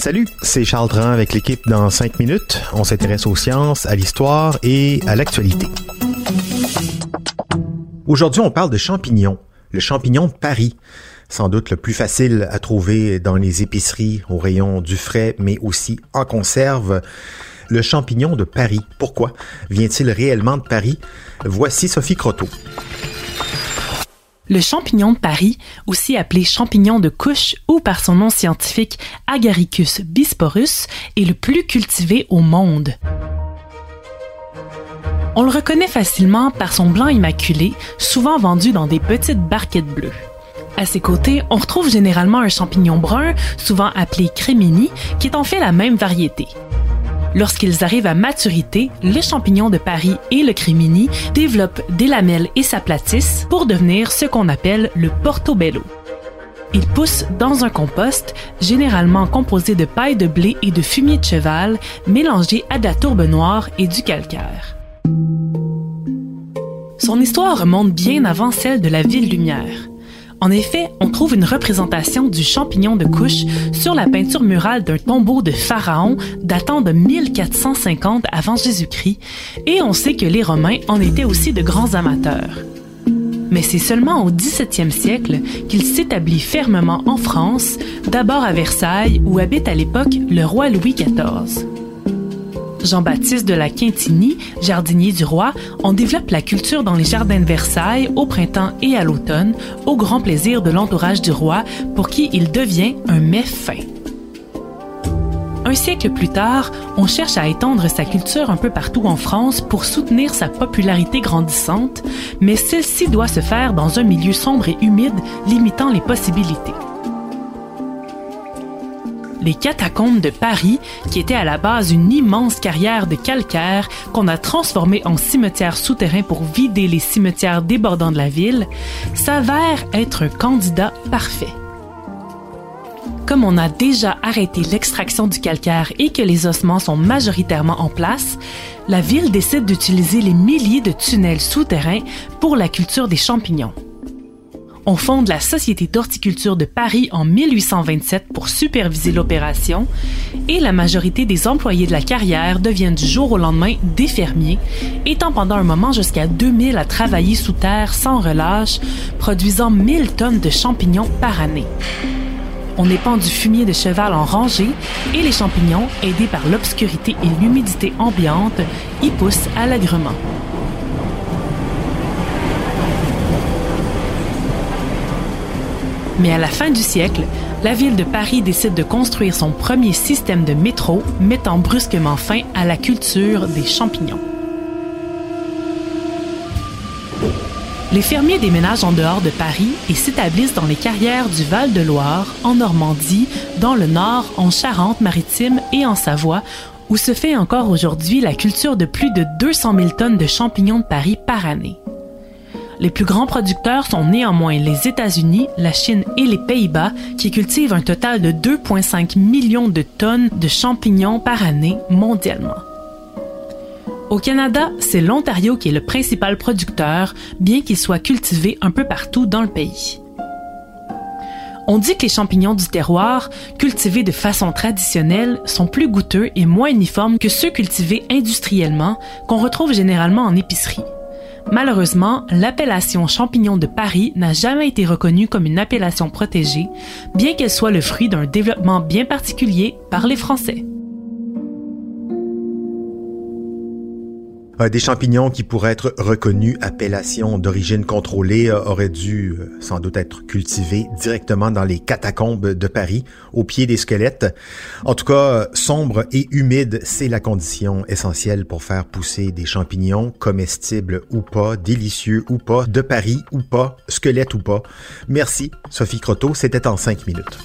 Salut, c'est Charles Dran avec l'équipe dans 5 minutes. On s'intéresse aux sciences, à l'histoire et à l'actualité. Aujourd'hui, on parle de champignons. Le champignon de Paris. Sans doute le plus facile à trouver dans les épiceries, au rayon du frais, mais aussi en conserve. Le champignon de Paris. Pourquoi vient-il réellement de Paris? Voici Sophie Croteau. Le champignon de Paris, aussi appelé champignon de couche ou par son nom scientifique Agaricus bisporus, est le plus cultivé au monde. On le reconnaît facilement par son blanc immaculé, souvent vendu dans des petites barquettes bleues. À ses côtés, on retrouve généralement un champignon brun, souvent appelé crémini, qui est en fait la même variété. Lorsqu'ils arrivent à maturité, le champignon de Paris et le crémini développent des lamelles et s'aplatissent pour devenir ce qu'on appelle le portobello. Ils poussent dans un compost, généralement composé de paille de blé et de fumier de cheval, mélangé à de la tourbe noire et du calcaire. Son histoire remonte bien avant celle de la ville lumière. En effet, on trouve une représentation du champignon de couche sur la peinture murale d'un tombeau de Pharaon datant de 1450 avant Jésus-Christ, et on sait que les Romains en étaient aussi de grands amateurs. Mais c'est seulement au XVIIe siècle qu'il s'établit fermement en France, d'abord à Versailles où habite à l'époque le roi Louis XIV. Jean-Baptiste de la Quintigny, jardinier du roi, en développe la culture dans les jardins de Versailles au printemps et à l'automne, au grand plaisir de l'entourage du roi, pour qui il devient un mets fin. Un siècle plus tard, on cherche à étendre sa culture un peu partout en France pour soutenir sa popularité grandissante, mais celle-ci doit se faire dans un milieu sombre et humide, limitant les possibilités les catacombes de Paris, qui étaient à la base une immense carrière de calcaire qu'on a transformée en cimetière souterrain pour vider les cimetières débordants de la ville, s'avèrent être un candidat parfait. Comme on a déjà arrêté l'extraction du calcaire et que les ossements sont majoritairement en place, la ville décide d'utiliser les milliers de tunnels souterrains pour la culture des champignons. On fonde la Société d'horticulture de Paris en 1827 pour superviser l'opération et la majorité des employés de la carrière deviennent du jour au lendemain des fermiers, étant pendant un moment jusqu'à 2000 à travailler sous terre sans relâche, produisant 1000 tonnes de champignons par année. On épand du fumier de cheval en rangée et les champignons, aidés par l'obscurité et l'humidité ambiante, y poussent allègrement. Mais à la fin du siècle, la ville de Paris décide de construire son premier système de métro, mettant brusquement fin à la culture des champignons. Les fermiers déménagent en dehors de Paris et s'établissent dans les carrières du Val-de-Loire, en Normandie, dans le Nord, en Charente-Maritime et en Savoie, où se fait encore aujourd'hui la culture de plus de 200 000 tonnes de champignons de Paris par année. Les plus grands producteurs sont néanmoins les États-Unis, la Chine et les Pays-Bas, qui cultivent un total de 2,5 millions de tonnes de champignons par année mondialement. Au Canada, c'est l'Ontario qui est le principal producteur, bien qu'il soit cultivé un peu partout dans le pays. On dit que les champignons du terroir, cultivés de façon traditionnelle, sont plus goûteux et moins uniformes que ceux cultivés industriellement, qu'on retrouve généralement en épicerie. Malheureusement, l'appellation champignon de Paris n'a jamais été reconnue comme une appellation protégée, bien qu'elle soit le fruit d'un développement bien particulier par les Français. Des champignons qui pourraient être reconnus appellation d'origine contrôlée euh, auraient dû euh, sans doute être cultivés directement dans les catacombes de Paris, au pied des squelettes. En tout cas, sombre et humide, c'est la condition essentielle pour faire pousser des champignons, comestibles ou pas, délicieux ou pas, de Paris ou pas, squelettes ou pas. Merci, Sophie Croteau, c'était en cinq minutes.